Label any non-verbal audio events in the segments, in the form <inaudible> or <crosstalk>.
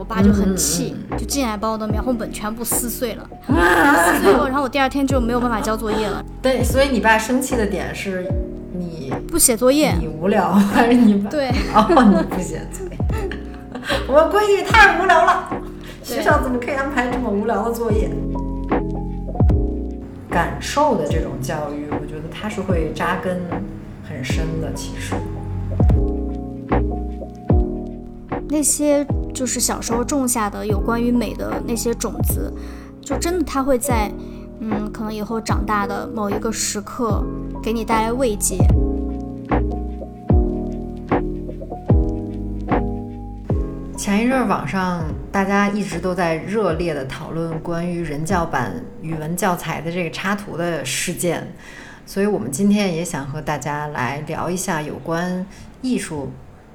我爸就很气，就进来把我的描红本全部撕碎了，撕碎后，然后我第二天就没有办法交作业了。<laughs> 对，所以你爸生气的点是你不写作业，你无聊还是你爸？对，哦，你不写作业，<laughs> 我闺女太无聊了，学校怎么可以安排这么无聊的作业？感受的这种教育，我觉得它是会扎根很深的。其实，那些就是小时候种下的有关于美的那些种子，就真的它会在，嗯，可能以后长大的某一个时刻给你带来慰藉。前一阵网上大家一直都在热烈的讨论关于人教版语文教材的这个插图的事件，所以我们今天也想和大家来聊一下有关艺术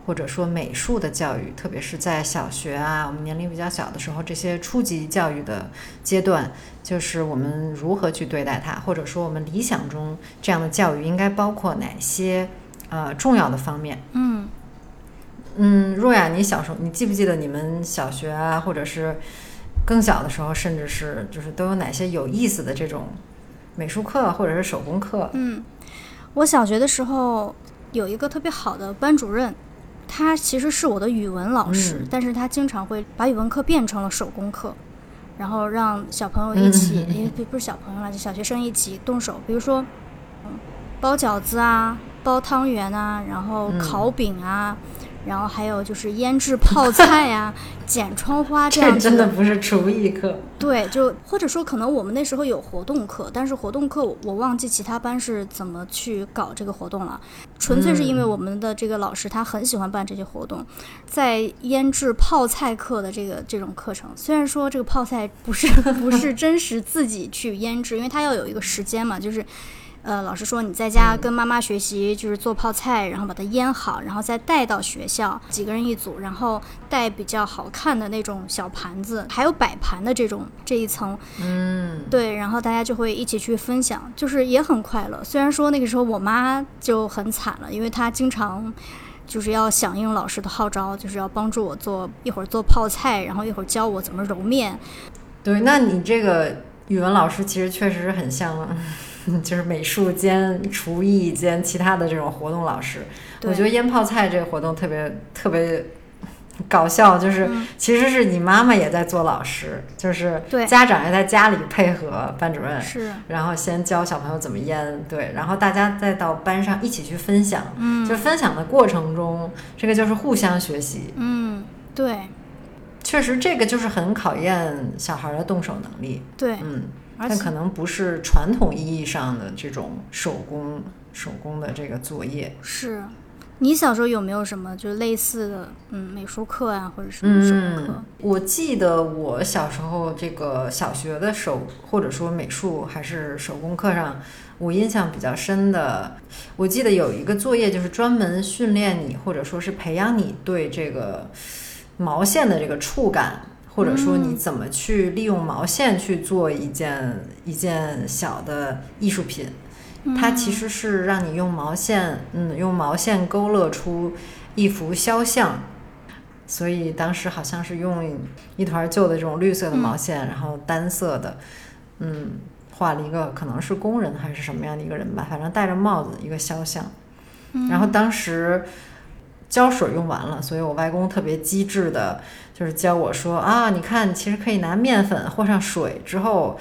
或者说美术的教育，特别是在小学啊，我们年龄比较小的时候，这些初级教育的阶段，就是我们如何去对待它，或者说我们理想中这样的教育应该包括哪些呃重要的方面？嗯。嗯，若雅，你小时候，你记不记得你们小学啊，或者是更小的时候，甚至是就是都有哪些有意思的这种美术课或者是手工课？嗯，我小学的时候有一个特别好的班主任，他其实是我的语文老师，但是他经常会把语文课变成了手工课，然后让小朋友一起，也、嗯不不是小朋友了，就小学生一起动手，比如说包饺子啊，包汤圆啊，然后烤饼啊。然后还有就是腌制泡菜呀、<laughs> 剪窗花这样子。这真的不是厨艺课。对，就或者说可能我们那时候有活动课，但是活动课我忘记其他班是怎么去搞这个活动了。纯粹是因为我们的这个老师他很喜欢办这些活动，在腌制泡菜课的这个这种课程，虽然说这个泡菜不是 <laughs> 不是真实自己去腌制，因为它要有一个时间嘛，就是。呃，老师说你在家跟妈妈学习，就是做泡菜，然后把它腌好，然后再带到学校，几个人一组，然后带比较好看的那种小盘子，还有摆盘的这种这一层，嗯，对，然后大家就会一起去分享，就是也很快乐。虽然说那个时候我妈就很惨了，因为她经常就是要响应老师的号召，就是要帮助我做一会儿做泡菜，然后一会儿教我怎么揉面。对，那你这个语文老师其实确实是很像。<laughs> 就是美术兼厨艺兼其他的这种活动老师，我觉得腌泡菜这个活动特别特别搞笑，就是其实是你妈妈也在做老师，就是家长也在家里配合班主任，是，然后先教小朋友怎么腌，对，然后大家再到班上一起去分享，嗯，就分享的过程中，这个就是互相学习，嗯，对，确实这个就是很考验小孩的动手能力，对，嗯。但可能不是传统意义上的这种手工手工的这个作业。是，你小时候有没有什么就类似的嗯美术课啊，或者什么手工课？我记得我小时候这个小学的手或者说美术还是手工课上，我印象比较深的，我记得有一个作业就是专门训练你或者说是培养你对这个毛线的这个触感。或者说你怎么去利用毛线去做一件一件小的艺术品？它其实是让你用毛线，嗯，用毛线勾勒出一幅肖像。所以当时好像是用一团旧的这种绿色的毛线，然后单色的，嗯，画了一个可能是工人还是什么样的一个人吧，反正戴着帽子一个肖像。然后当时。胶水用完了，所以我外公特别机智的，就是教我说啊，你看，其实可以拿面粉和上水之后，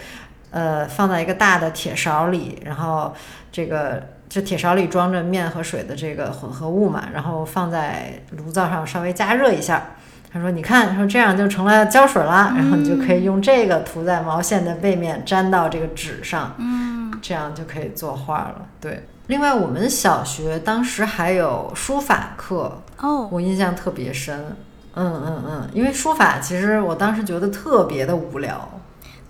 呃，放在一个大的铁勺里，然后这个这铁勺里装着面和水的这个混合物嘛，然后放在炉灶上稍微加热一下。他说，你看，说这样就成了胶水了，然后你就可以用这个涂在毛线的背面，粘到这个纸上，嗯，这样就可以作画了。对。另外，我们小学当时还有书法课哦，我印象特别深。嗯嗯嗯，因为书法其实我当时觉得特别的无聊。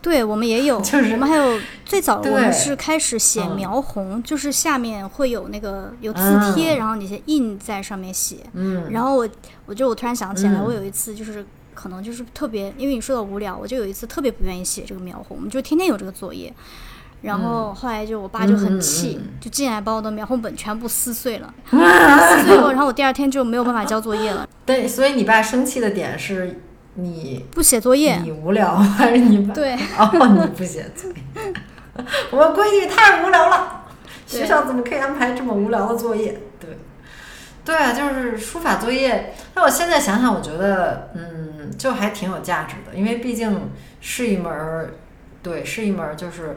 对我们也有，<laughs> 就是我们还有最早我对们是开始写嗯描红，就是下面会有那个有字帖，嗯然后你先印在上面写。嗯，然后我我就我突然想起来，嗯我有一次就是可能就是特别，因为你说到无聊，我就有一次特别不愿意写这个描红，我们就天天有这个作业。然后后来就我爸就很气，就进来把我的描红本全部撕碎了，<laughs> 撕碎后，然后我第二天就没有办法交作业了，对，所以你爸生气的点是你不写作业。你无聊，<laughs> 还是你爸？对，哦，你不写作业，我们闺女太无聊了，学校怎么可以安排这么无聊的作业？对，对啊，就是书法作业。那我现在想想，我觉得，嗯，就还挺有价值的，因为毕竟是一门儿，对，是一门儿，就是，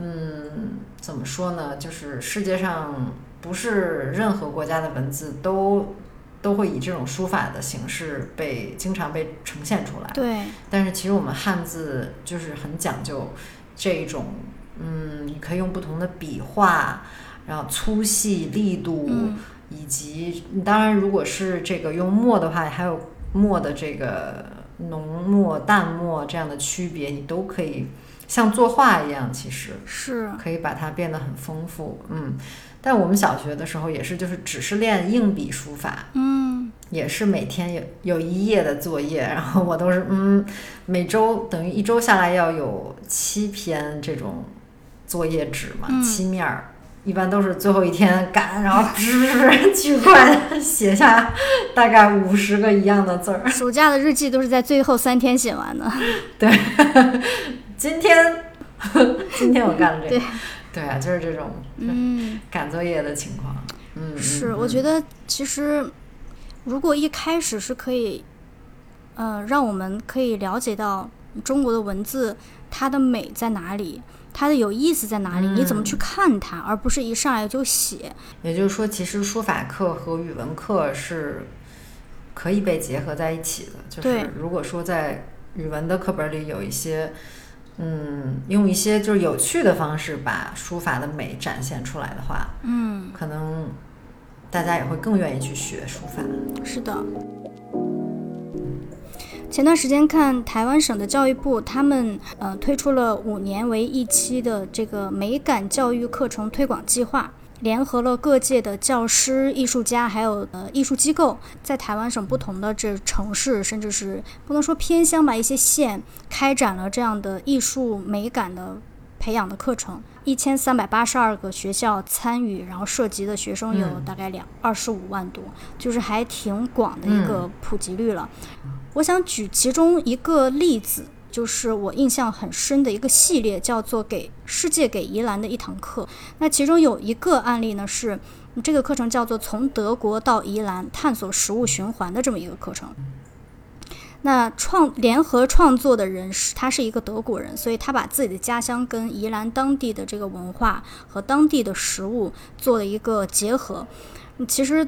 嗯，怎么说呢？就是世界上不是任何国家的文字都都会以这种书法的形式被经常被呈现出来。对，但是其实我们汉字就是很讲究这一种，嗯，你可以用不同的笔画，然后粗细、力度，嗯以及当然如果是这个用墨的话，还有墨的这个浓墨、淡墨这样的区别，你都可以像作画一样，其实是，可以把它变得很丰富，嗯。但我们小学的时候也是，就是只是练硬笔书法，嗯，也是每天有有一页的作业，然后我都是嗯，每周等于一周下来要有七篇这种作业纸嘛，嗯七面儿，一般都是最后一天赶，然后 <laughs> 吱巨快地写下大概五十个一样的字儿。暑假的日记都是在最后三天写完的。<laughs> 今天 <laughs> 今天我干了这对个，对啊，就是这种嗯，赶作业的情况。嗯，是，嗯我觉得其实如果一开始是可以，呃，让我们可以了解到中国的文字它的美在哪里，它的有意思在哪里，你怎么去看它，而不是一上来就写。也就是说，其实书法课和语文课是可以被结合在一起的。就是如果说在语文的课本里有一些，嗯，用一些就是有趣的方式把书法的美展现出来的话，嗯，可能大家也会更愿意去学书法。是的。前段时间看台湾省的教育部，他们呃推出了五年为一期的这个美感教育课程推广计划，联合了各界的教师、艺术家，还有呃艺术机构，在台湾省不同的这城市，甚至是不能说偏乡吧，一些县开展了这样的艺术美感的培养的课程。一千三百八十二个学校参与，然后涉及的学生有嗯大概两二十五万多，就是还挺广的一个普及率了。我想举其中一个例子，就是我印象很深的一个系列，叫做《给世界给宜兰的一堂课》。那其中有一个案例呢，是这个课程叫做“从德国到宜兰探索食物循环”的这么一个课程。那创联合创作的人是他是一个德国人，所以他把自己的家乡跟宜兰当地的这个文化和当地的食物做了一个结合。其实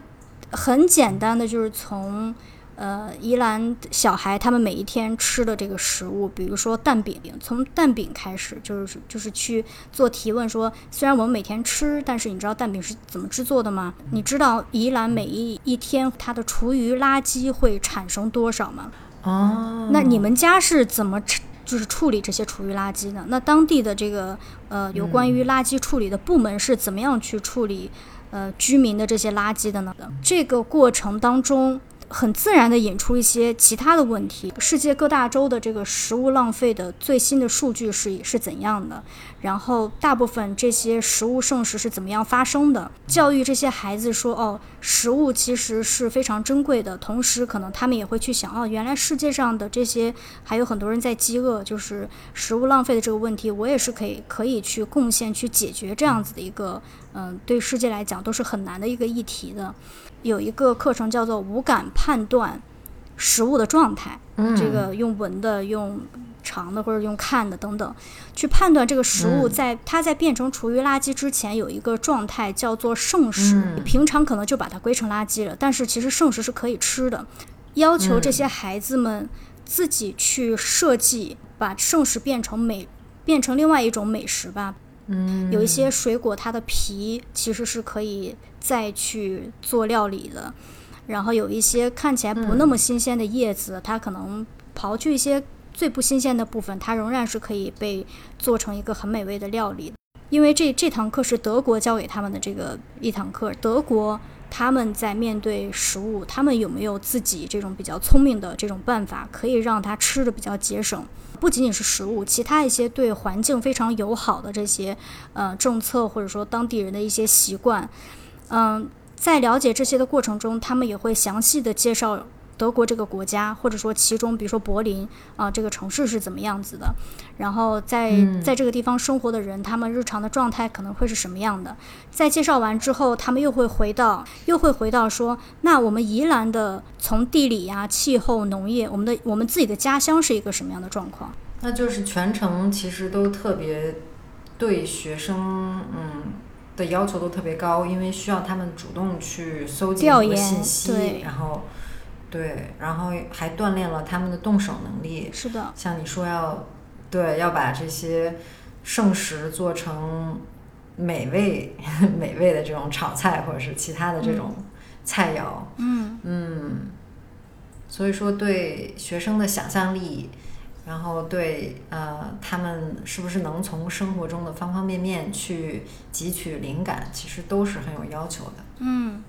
很简单的，就是从呃宜兰小孩他们每一天吃的这个食物，比如说蛋饼，从蛋饼开始，就是就是去做提问说，虽然我们每天吃，但是你知道蛋饼是怎么制作的吗？你知道宜兰每一一天它的厨余垃圾会产生多少吗？哦，那你们家是怎么处就是处理这些厨余垃圾的？那当地的这个呃有关于垃圾处理的部门是怎么样去处理呃居民的这些垃圾的呢？这个过程当中。很自然地引出一些其他的问题，世界各大洲的这个食物浪费的最新的数据是是怎样的？然后大部分这些食物剩食是怎么样发生的？教育这些孩子说，哦，食物其实是非常珍贵的，同时可能他们也会去想，哦，原来世界上的这些还有很多人在饥饿，就是食物浪费的这个问题，我也是可以可以去贡献去解决这样子的一个，嗯，对世界来讲都是很难的一个议题的。有一个课程叫做无感判断食物的状态，嗯这个用闻的、用尝的或者用看的等等，去判断这个食物嗯在它在变成厨余垃圾之前有一个状态叫做剩食，嗯平常可能就把它归成垃圾了，但是其实剩食是可以吃的。要求这嗯些孩子们自己去设计，把剩食变成美，变成另外一种美食吧。嗯，有一些水果它的皮其实是可以再去做料理的，然后有一些看起来不那么新鲜的叶子，它可能刨去一些最不新鲜的部分，它仍然是可以被做成一个很美味的料理。因为这这堂课是德国教给他们的这个一堂课，德国他们在面对食物，他们有没有自己这种比较聪明的这种办法，可以让他吃的比较节省？不仅仅是食物，其他一些对环境非常友好的这些呃政策，或者说当地人的一些习惯，嗯，在了解这些的过程中，他们也会详细的介绍。德国这个国家，或者说其中，比如说柏林啊，这个城市是怎么样子的？然后在在这个地方生活的人，他们日常的状态可能会是什么样的？在介绍完之后，他们又会回到，又会回到说，那我们宜兰的从地理呀、气候、农业，我们的我们自己的家乡是一个什么样的状况？那就是全程其实都特别对学生，嗯的要求都特别高，因为需要他们主动去搜集很多信息，然后。对，然后还锻炼了他们的动手能力。是的，像你说要，对，要把这些剩食做成美味、<laughs> 美味的这种炒菜，或者是其他的这种菜肴。嗯嗯。所以说，对学生的想象力，然后对呃，他们是不是能从生活中的方方面面去汲取灵感，其实都是很有要求的。嗯。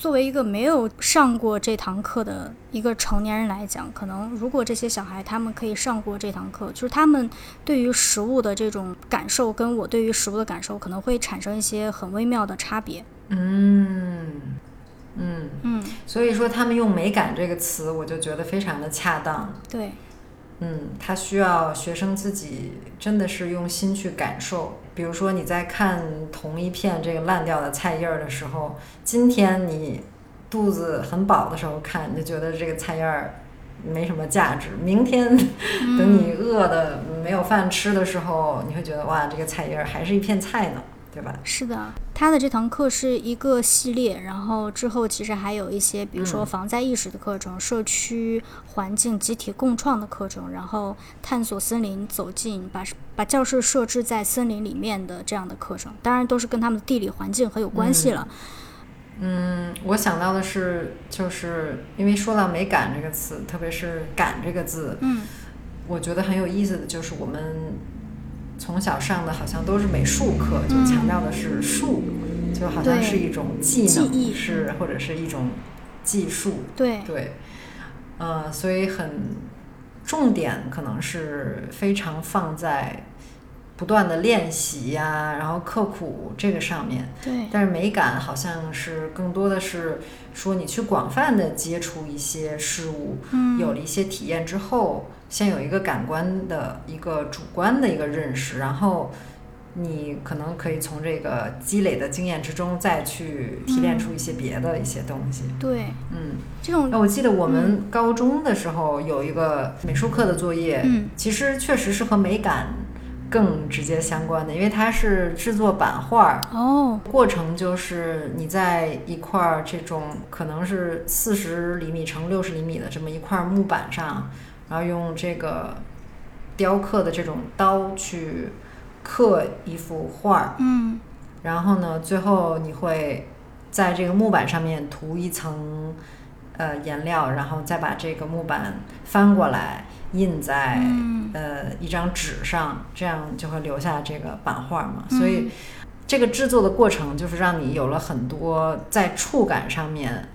作为一个没有上过这堂课的一个成年人来讲，可能如果这些小孩他们可以上过这堂课，就是他们对于食物的这种感受，跟我对于食物的感受可能会产生一些很微妙的差别。嗯嗯嗯，所以说他们用“美感”这个词，我就觉得非常的恰当。对。嗯，他需要学生自己真的是用心去感受。比如说你在看同一片这个烂掉的菜叶儿的时候，今天你肚子很饱的时候看，你就觉得这个菜叶儿没什么价值；明天 <laughs> 等你饿的没有饭吃的时候，你会觉得哇，这个菜叶儿还是一片菜呢。对吧？是的，他的这堂课是一个系列，然后之后其实还有一些，比如说防灾意识的课程、社区环境集体共创的课程，然后探索森林、走进把把教室设置在森林里面的这样的课程，当然都是跟他们的地理环境很有关系了。嗯，我想到的是，就是因为说到“美感”这个词，特别是“感”这个字，嗯，我觉得很有意思的就是我们。从小上的好像都是美术课，就强调的是术，就好像是一种技能，是或者是一种技术。对对，呃，所以很重点可能是非常放在不断的练习呀，然后刻苦这个上面。对，但是美感好像是更多的是说你去广泛的接触一些事物，有了一些体验之后。先有一个感官的一个主观的一个认识，然后你可能可以从这个积累的经验之中再去提炼出一些别的一些东西。对，嗯，这种。那我记得我们高中的时候有一个美术课的作业，其实确实是和美感更直接相关的，因为它是制作版画。哦。过程就是你在一块这种可能是四十厘米乘六十厘米的这么一块木板上。然后用这个雕刻的这种刀去刻一幅画，嗯，然后呢，最后你会在这个木板上面涂一层呃颜料，然后再把这个木板翻过来印在呃一张纸上，这样就会留下这个版画嘛。所以这个制作的过程就是让你有了很多在触感上面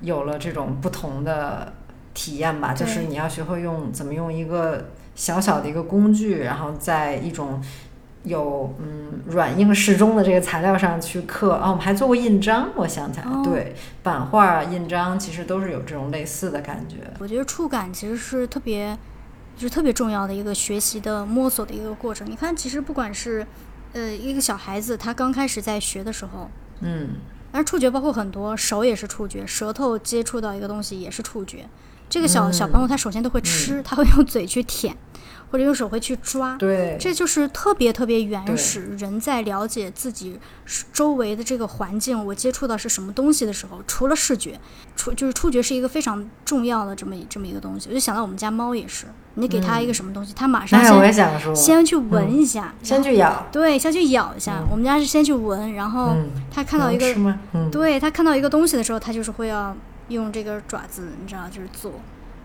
有了这种不同的。体验吧，就是你要学会用怎么用一个小小的一个工具，然后在一种有嗯软硬适中的这个材料上去刻。哦，我们还做过印章，我想起来，对，版画、印章其实都是有这种类似的感觉。我觉得触感其实是特别，就是特别重要的一个学习的摸索的一个过程。你看，其实不管是呃一个小孩子，他刚开始在学的时候，嗯，而触觉包括很多，手也是触觉，舌头接触到一个东西也是触觉。这个小小朋友他首先都会吃，他会用嘴去舔，或者用手会去抓。对，这就是特别特别原始。人在了解自己周围的这个环境，我接触到是什么东西的时候，除了视觉，触就是触觉是一个非常重要的这么这么一个东西。我就想到我们家猫也是，你给它一个什么东西，它马上先先去闻一下，先去咬。对，先去咬一下。我们家是先去闻，然后它看到一个，对它看到一个东西的时候，它就是会要。用这个爪子，你知道，就是左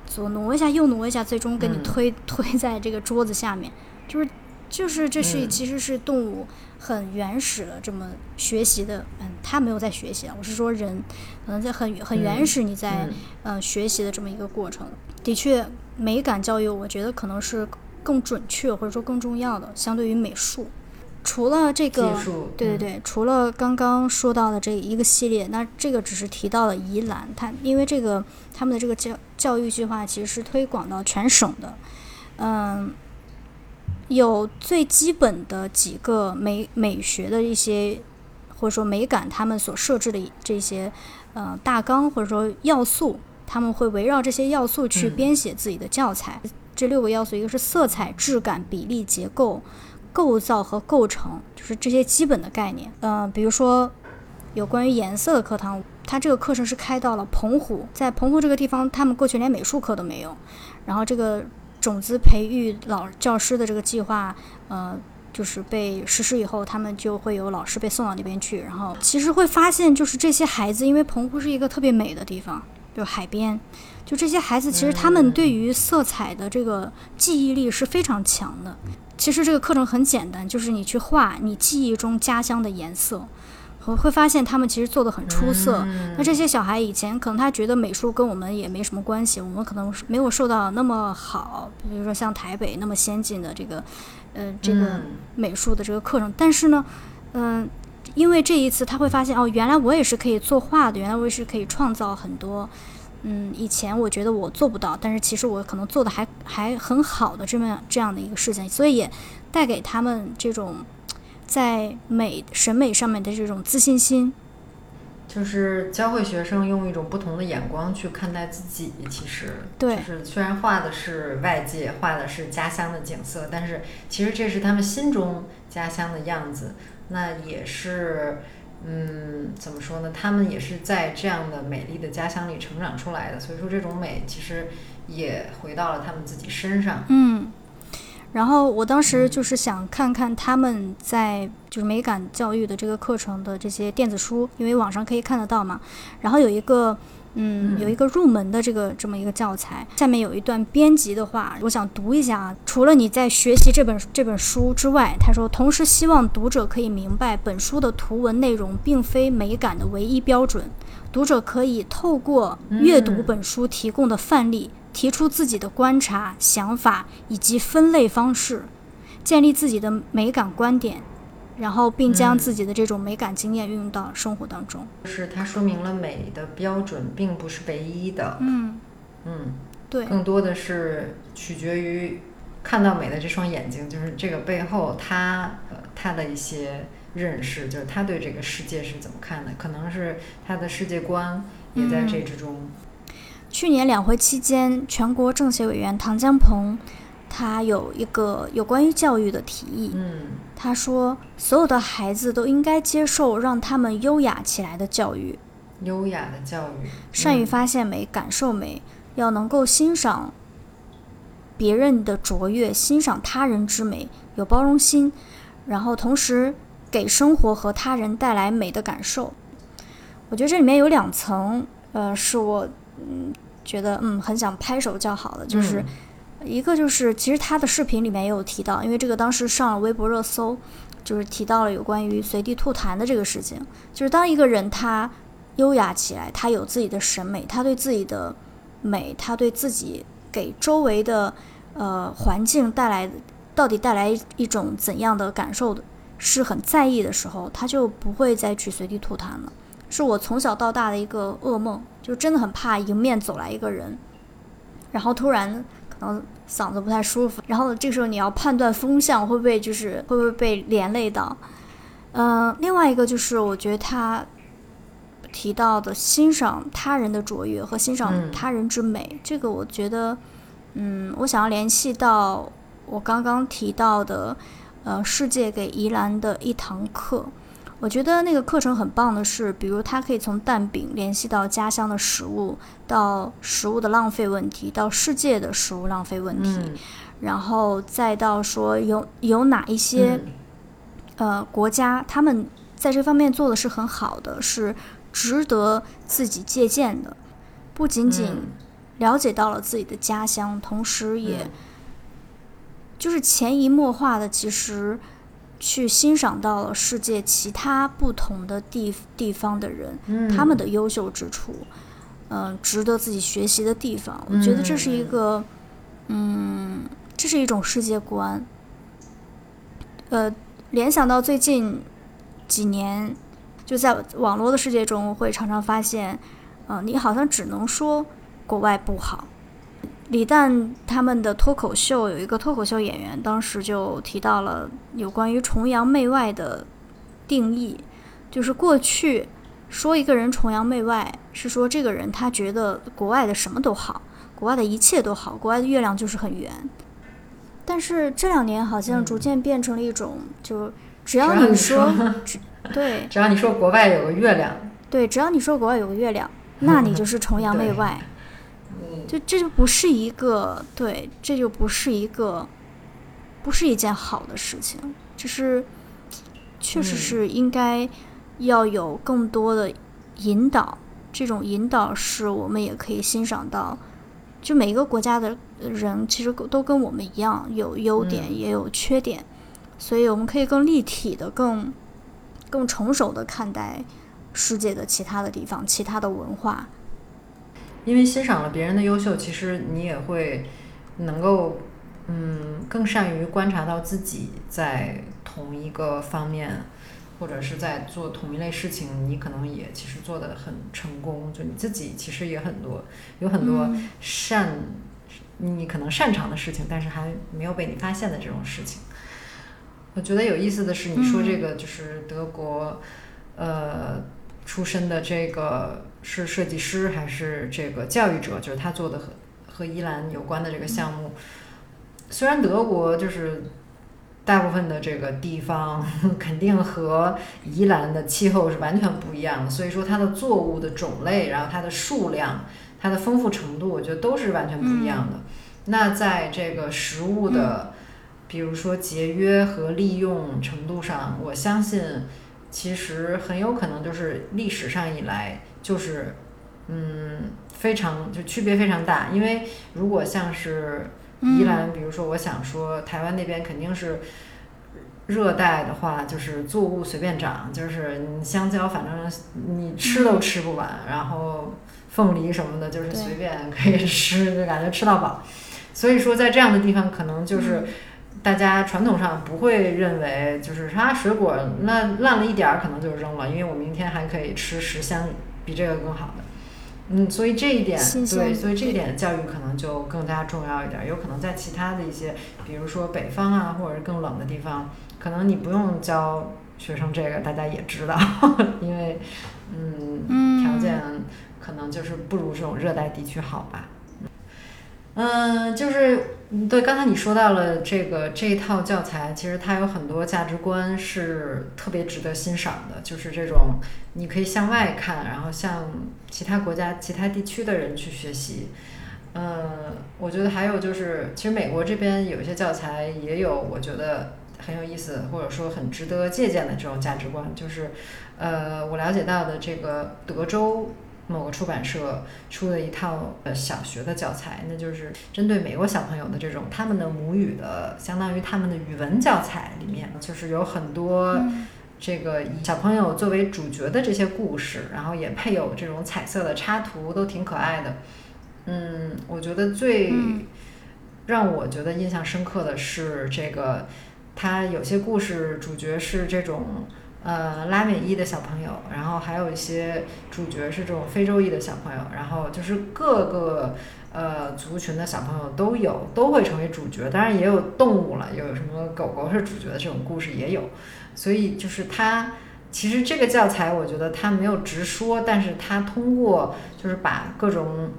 左挪一下，右挪一下，最终给你嗯。推、<laughs> 推在这个桌子下面，就是就是这是、嗯。其实是动物很原始的这么学习的，嗯，它没有在学习啊，我是说人可能在很很原嗯。始你在、嗯。呃学习的这么一个过程。的确，美感教育我觉得可能是更准确或者说更重要的，相对于美术。除了这个对对对，除了刚刚说到的这一个系列，那这个只是提到了宜兰，它因为这个他们的这个教教育计划其实是推广到全省的，嗯，有最基本的几个美美学的一些或者说美感，他们所设置的这些呃大纲或者说要素，他们会围绕这些要素去嗯编写自己的教材。这六个要素，一个是色彩、质感、比例、结构。构造和构成，就是这些基本的概念。呃，比如说有关于颜色的课堂，它这个课程是开到了澎湖，在澎湖这个地方，他们过去连美术课都没有。然后这个种子培育老教师的这个计划，呃，就是被实施以后，他们就会有老师被送到那边去。然后其实会发现，就是这些孩子，因为澎湖是一个特别美的地方，就海边，就这些孩子其实他们对于色彩的这个记忆力是非常强的。其实这个课程很简单，就是你去画你记忆中家乡的颜色，我会发现他们其实做的很出色。嗯那这些小孩以前可能他觉得美术跟我们也没什么关系，我们可能没有受到那么好，比如说像台北那么先进的这个，呃，这个嗯美术的这个课程。但是呢，嗯、因为这一次他会发现哦，原来我也是可以作画的，原来我也是可以创造很多。嗯，以前我觉得我做不到，但是其实我可能做的还还很好的这么这样的一个事情，所以也带给他们这种在美审美上面的这种自信心。就是教会学生用一种不同的眼光去看待自己。其实，对就是虽然画的是外界，画的是家乡的景色，但是其实这是他们心中家乡的样子。那也是，嗯，怎么说呢？他们也是在这样的美丽的家乡里成长出来的。所以说，这种美其实也回到了他们自己身上。嗯，然后我当时就是想看看他们在就是美感教育的这个课程的这些电子书，因为网上可以看得到嘛。然后有一个。嗯，有一个入门的这个这么一个教材，下面有一段编辑的话，我想读一下啊。除了你在学习这本这本书之外，他说，同时希望读者可以明白，本书的图文内容并非美感的唯一标准，读者可以透过阅读嗯本书提供的范例，提出自己的观察、想法以及分类方式，建立自己的美感观点，然后并将嗯自己的这种美感经验运用到生活当中。就是它说明了美的标准并不是唯一的。嗯，嗯。对，更多的是取决于看到美的这双眼睛，就是这个背后他呃他的一些认识，就是他对这个世界是怎么看的，可能是他的世界观也在这之中。去年两会期间，全国政协委员唐江鹏他有一个有关于教育的提议，嗯他说，所有的孩子都应该接受让他们优雅起来的教育，优雅的教育，善于嗯发现美、感受美，要能够欣赏别人的卓越，欣赏他人之美，有包容心，然后同时给生活和他人带来美的感受。我觉得这里面有两层，呃，是我嗯觉得嗯很想拍手叫好的，就是。嗯一个就是，其实他的视频里面也有提到，因为这个当时上了微博热搜，就是提到了有关于随地吐痰的这个事情。就是当一个人他优雅起来，他有自己的审美，他对自己的美，他对自己给周围的呃环境带来到底带来一种怎样的感受的，是很在意的时候，他就不会再去随地吐痰了。是我从小到大的一个噩梦，就真的很怕迎面走来一个人，然后突然。然后嗓子不太舒服，然后这个时候你要判断风向会不会就是会不会被连累到，嗯，另外一个就是我觉得他提到的欣赏他人的卓越和欣赏嗯他人之美，这个我觉得，嗯，我想要联系到我刚刚提到的，呃，世界给宜兰的一堂课。我觉得那个课程很棒的是，比如它可以从蛋饼联系到家乡的食物，到食物的浪费问题，到世界的食物浪费问题，嗯。然后再到说有有哪一些、嗯呃国家他们在这方面做的是很好的，是值得自己借鉴的，不仅仅嗯了解到了自己的家乡，同时也嗯就是潜移默化的，其实去欣赏到了世界其他不同的地地方的人，嗯他们的优秀之处，嗯、值得自己学习的地方。我觉得这是一个，嗯，这是一种世界观。呃，联想到最近几年，就在网络的世界中，会常常发现，呃，你好像只能说国外不好。李诞他们的脱口秀有一个脱口秀演员，当时就提到了有关于崇洋媚外的定义，就是过去说一个人崇洋媚外，是说这个人他觉得国外的什么都好，国外的一切都好，国外的月亮就是很圆。但是这两年好像嗯逐渐变成了一种，就只要你你说，<laughs> 对只要你说国外有个月亮，对，只要你说国外有个月亮，那你就是崇洋媚外。<laughs> 嗯，就这就不是一个对，这就不是一个，不是一件好的事情。就是确实嗯是应该要有更多的引导，这种引导是我们也可以欣赏到。就每一个国家的人其实都跟我们一样，有优点嗯也有缺点，所以我们可以更立体的、更更成熟的看待世界的其他的地方、其他的文化。因为欣赏了别人的优秀，其实你也会能够，嗯，更善于观察到自己在同一个方面，或者是在做同一类事情，你可能也其实做的很成功。就你自己其实也很多，有很多嗯擅，你可能擅长的事情，但是还没有被你发现的这种事情。我觉得有意思的是，你说这个就是德国，呃，出身的这个是设计师还是这个教育者？就是他做的和和伊兰有关的这个项目。虽然德国就是大部分的这个地方 <laughs> 肯定和宜兰的气候是完全不一样的，所以说它的作物的种类，然后它的数量、它的丰富程度，我觉得都是完全不一样的。那在这个食物的，比如说节约和利用程度上，我相信其实很有可能就是历史上以来就是嗯非常就区别非常大，因为如果像是宜兰，比如说我想说台湾那边肯定是。热带的话，就是作物随便长，就是你香蕉，反正你吃都吃不完，然后凤梨什么的，就是随便可以吃，就感觉吃到饱。所以说，在这样的地方，可能就是大家传统上不会认为，就是它水果那烂了一点儿，可能就扔了，因为我明天还可以吃十箱比这个更好的。嗯，所以这一点对，所以这一点教育可能就更加重要一点儿。有可能在其他的一些，比如说北方啊，或者是更冷的地方，可能你不用教学生这个，大家也知道，<laughs> 因为嗯，嗯条件可能就是不如这种热带地区好吧。嗯，嗯就是对，刚才你说到了这个这一套教材，其实它有很多价值观是特别值得欣赏的，就是这种你可以向外看，然后向其他国家、其他地区的人去学习。嗯，我觉得还有就是，其实美国这边有一些教材也有，我觉得很有意思，或者说很值得借鉴的这种价值观，就是呃，我了解到的这个德州某个出版社出的一套呃小学的教材，那就是针对美国小朋友的这种他们的母语的，相当于他们的语文教材里面，就是有很多。嗯这个以小朋友作为主角的这些故事，然后也配有这种彩色的插图，都挺可爱的。嗯，我觉得最嗯让我觉得印象深刻的是这个，它有些故事主角是这种呃拉美裔的小朋友，然后还有一些主角是这种非洲裔的小朋友，然后就是各个呃族群的小朋友都有，都会成为主角。当然也有动物了，有什么狗狗是主角的这种故事也有。所以就是它，其实这个教材我觉得它没有直说，但是它通过就是把各种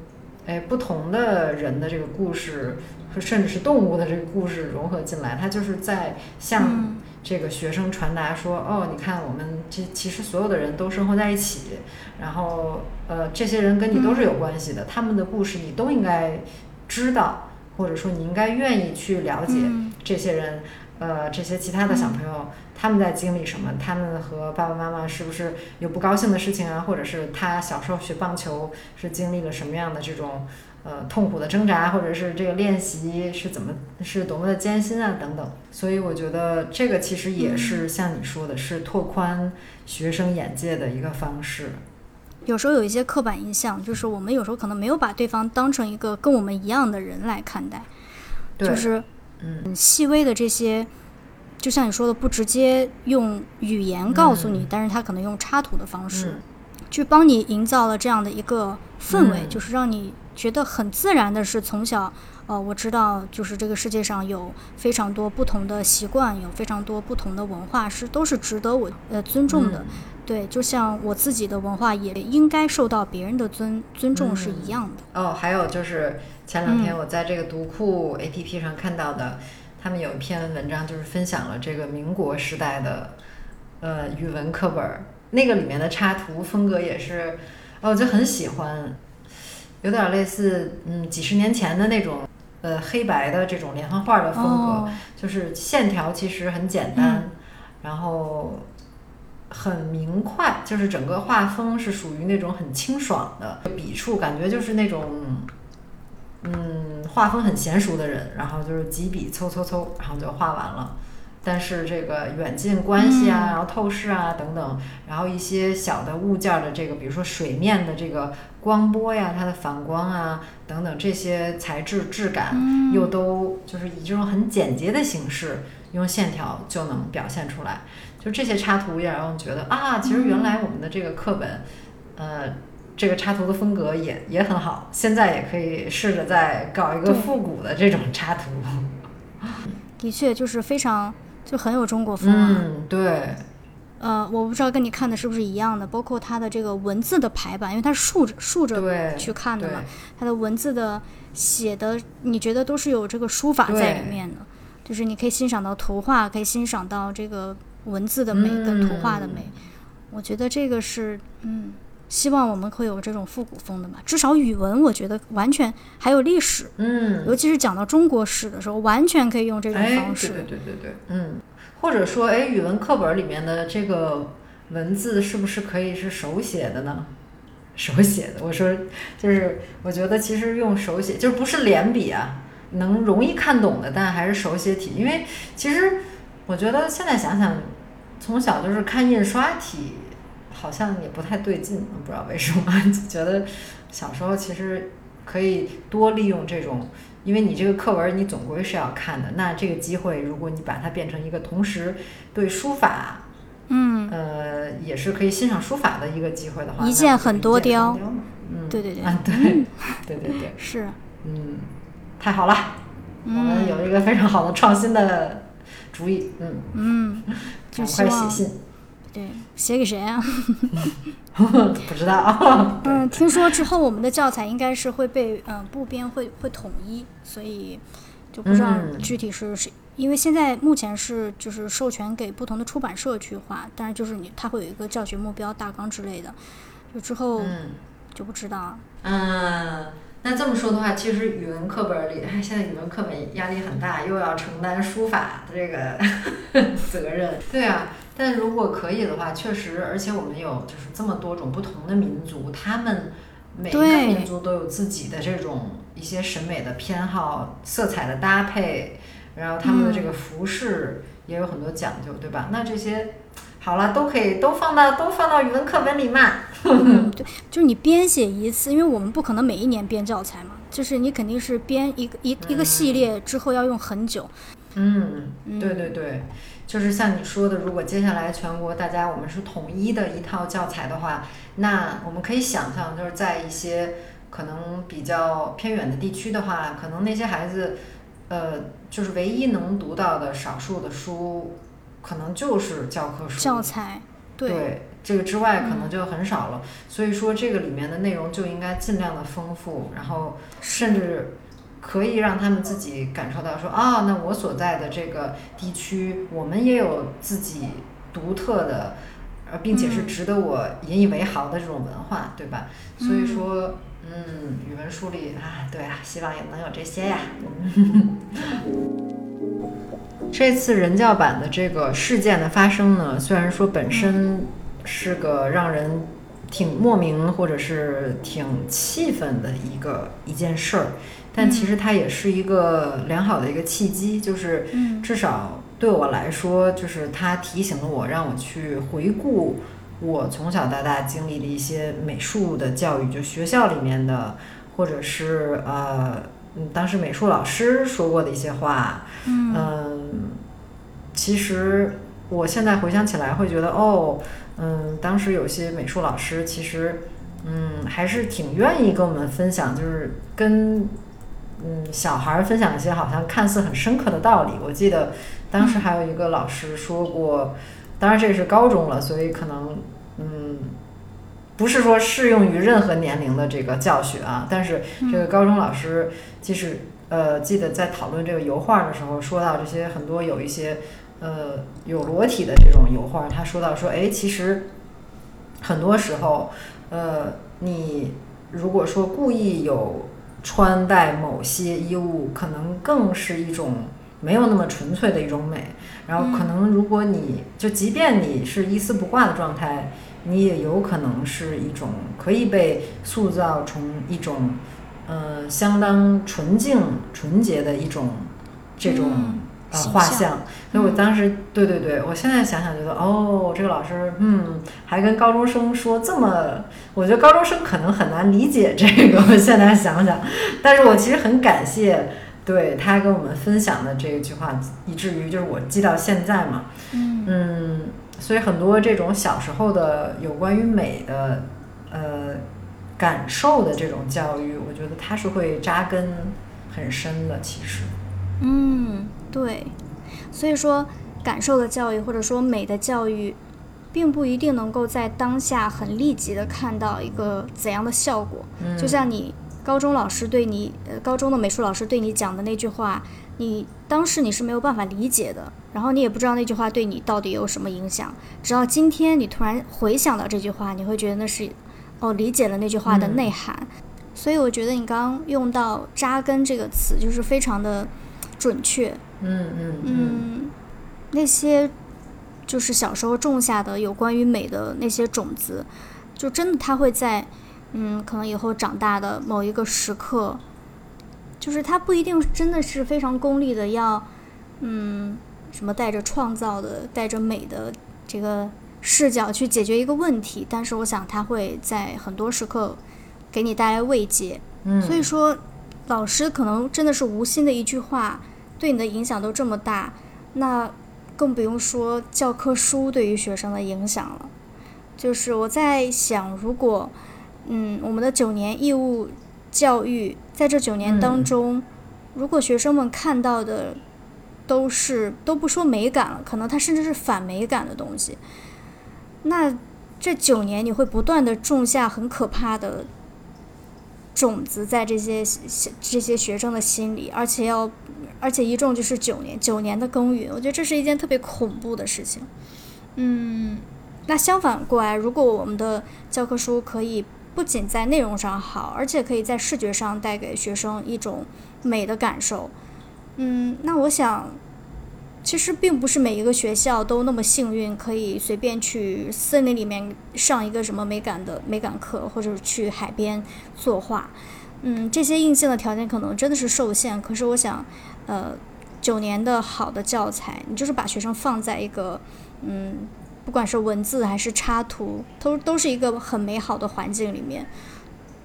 哎不同的人的这个故事，甚至是动物的这个故事融合进来，它就是在向这个学生传达说，哦，你看我们这其实所有的人都生活在一起，然后呃这些人跟你都是有关系的，他们的故事你都应该知道，或者说你应该愿意去了解嗯这些人。呃，这些其他的小朋友、他们在经历什么？他们和爸爸妈妈是不是有不高兴的事情啊？或者是他小时候学棒球是经历了什么样的这种呃痛苦的挣扎，或者是这个练习是怎么是多么的艰辛啊等等。所以我觉得这个其实也是像你说的，是拓宽学生眼界的一个方式。有时候有一些刻板印象，就是我们有时候可能没有把对方当成一个跟我们一样的人来看待，就是嗯。细微的这些，就像你说的，不直接用语言告诉你，但是他可能用插图的方式，去帮你营造了这样的一个氛围，就是让你觉得很自然的是从小，呃，我知道就是这个世界上有非常多不同的习惯，有非常多不同的文化是都是值得我呃尊重的。对，就像我自己的文化也应该受到别人的尊尊重是一样的。哦，还有就是前两天我在这个读库 APP 上看到的，他们有一篇文章，就是分享了这个民国时代的呃语文课本，那个里面的插图风格也是，哦，我就很喜欢，有点类似嗯几十年前的那种呃黑白的这种连环画的风格，就是线条其实很简单，然后。很明快，就是整个画风是属于那种很清爽的，笔触感觉就是那种，嗯，画风很娴熟的人，然后就是几笔凑凑凑，然后就画完了。但是这个远近关系啊，然后透视啊等等，然后一些小的物件的这个，比如说水面的这个光波呀，它的反光啊等等这些材质质感，又都就是以这种很简洁的形式，用线条就能表现出来。就这些插图也让我觉得啊，其实原来我们的这个课本，呃，这个插图的风格也也很好。现在也可以试着再搞一个复古的这种插图。的确，就是非常就很有中国风啊。嗯，对。呃，我不知道跟你看的是不是一样的，包括它的这个文字的排版，因为它是竖着竖着去看的嘛，它的文字的写的，你觉得都是有这个书法在里面的，就是你可以欣赏到图画，可以欣赏到这个。文字的美跟图画的美，我觉得这个是嗯，希望我们会有这种复古风的嘛。至少语文，我觉得完全还有历史，嗯，尤其是讲到中国史的时候，完全可以用这种方式。对对对对嗯，或者说，哎，语文课本里面的这个文字是不是可以是手写的呢？手写的，我说就是，我觉得其实用手写，就是不是连笔啊，能容易看懂的，但还是手写体，因为其实。我觉得现在想想，从小就是看印刷体，好像也不太对劲，不知道为什么，<laughs> 就觉得小时候其实可以多利用这种，因为你这个课文你总归是要看的，那这个机会如果你把它变成一个同时对书法，嗯，呃，也是可以欣赏书法的一个机会的话，一件很多雕，嗯，对对对，啊 <laughs> 对，对对对，是，嗯，太好了，我们有一个非常好的创新的。主意，嗯。嗯，<laughs> 赶快写信，对，写给谁啊？<laughs> 不知道。<laughs> 嗯，听说之后我们的教材应该是会被嗯部编会会统一，所以就不知道具体是谁，因为现在目前是就是授权给不同的出版社去画，但是就是你它会有一个教学目标大纲之类的，就之后就不知道。嗯。那这么说的话，其实语文课本里，现在语文课本压力很大，又要承担书法的这个 <laughs> 责任。对啊，但如果可以的话，确实，而且我们有就是这么多种不同的民族，他们每个民族都有自己的这种一些审美的偏好、色彩的搭配，然后他们的这个服饰也有很多讲究，对吧？那这些。好了，都可以都放到都放到语文课本里嘛。<laughs> 对，就是你编写一次，因为我们不可能每一年编教材嘛，就是你肯定是编一个一一个系列之后要用很久。嗯，对对对，就是像你说的，如果接下来全国大家我们是统一的一套教材的话，那我们可以想象，就是在一些可能比较偏远的地区的话，可能那些孩子，呃，就是唯一能读到的少数的书。可能就是教科书、教材，对这个之外可能就很少了。所以说，这个里面的内容就应该尽量的丰富，然后甚至可以让他们自己感受到说啊，那我所在的这个地区，我们也有自己独特的，呃，并且是值得我引以为豪的这种文化，对吧？所以说，嗯，语文书里啊，对啊，希望也能有这些呀。<laughs> 这次人教版的这个事件的发生呢，虽然说本身是个让人挺莫名或者是挺气愤的一个一件事儿，但其实它也是一个良好的一个契机，就是至少对我来说，就是它提醒了我，让我去回顾我从小到大经历的一些美术的教育，就学校里面的，或者是呃，当时美术老师说过的一些话，嗯，其实我现在回想起来会觉得，哦。嗯，当时有些美术老师其实，嗯，还是挺愿意跟我们分享，就是跟嗯小孩儿分享一些好像看似很深刻的道理。我记得当时还有一个老师说过，当然这是高中了，所以可能嗯不是说适用于任何年龄的这个教学啊。但是这个高中老师即使呃记得在讨论这个油画的时候，说到这些很多有一些。呃，有裸体的这种油画，他说到说，哎，其实很多时候，呃，你如果说故意有穿戴某些衣物，可能更是一种没有那么纯粹的一种美。然后，可能如果你就即便你是一丝不挂的状态，你也有可能是一种可以被塑造成一种呃相当纯净、纯洁的一种这种。呃，画像，所以我当时，对对对，我现在想想觉得，哦，这个老师，嗯，还跟高中生说这么，我觉得高中生可能很难理解这个。我现在想想，但是我其实很感谢，对他跟我们分享的这一句话，以至于就是我记到现在嘛，嗯，所以很多这种小时候的有关于美的，呃，感受的这种教育，我觉得它是会扎根很深的，其实，嗯。对，所以说感受的教育或者说美的教育，并不一定能够在当下很立即的看到一个怎样的效果。就像你高中老师对你，呃，高中的美术老师对你讲的那句话，你当时你是没有办法理解的，然后你也不知道那句话对你到底有什么影响。直到今天你突然回想到这句话，你会觉得那是，哦，理解了那句话的内涵。所以我觉得你刚刚用到“扎根”这个词，就是非常的准确。嗯嗯嗯，那些就是小时候种下的有关于美的那些种子，就真的它会在嗯，可能以后长大的某一个时刻，就是它不一定真的是非常功利的，要嗯什么带着创造的、带着美的这个视角去解决一个问题，但是我想它会在很多时刻给你带来慰藉。嗯，所以说老师可能真的是无心的一句话。对你的影响都这么大，那更不用说教科书对于学生的影响了。就是我在想，如果嗯，我们的九年义务教育在这九年当中，如果学生们看到的都是都不说美感了，可能他甚至是反美感的东西，那这九年你会不断的种下很可怕的种子在这些这些学生的心里，而且要。而且一种就是九年，九年的耕耘，我觉得这是一件特别恐怖的事情。嗯，那相反过来，如果我们的教科书可以不仅在内容上好，而且可以在视觉上带给学生一种美的感受，嗯，那我想，其实并不是每一个学校都那么幸运，可以随便去森林里面上一个什么美感的美感课，或者去海边作画。嗯，这些硬性的条件可能真的是受限。可是我想。呃，九年的好的教材，你就是把学生放在一个，嗯，不管是文字还是插图，都都是一个很美好的环境里面，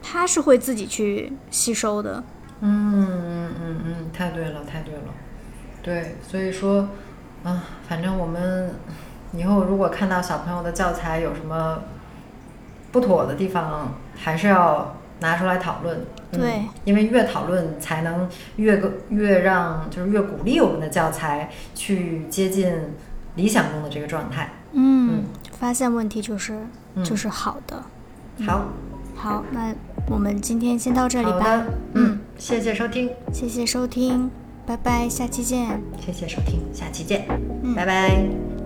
他是会自己去吸收的。嗯嗯嗯嗯，太对了，太对了。对，所以说，啊，反正我们以后如果看到小朋友的教材有什么不妥的地方，还是要。拿出来讨论，对，因为越讨论才能越个越让就是越鼓励我们的教材去接近理想中的这个状态。嗯，发现问题就是就是好的。好，好，那我们今天先到这里吧。嗯，谢谢收听，谢谢收听，拜拜，下期见。谢谢收听，下期见，拜拜。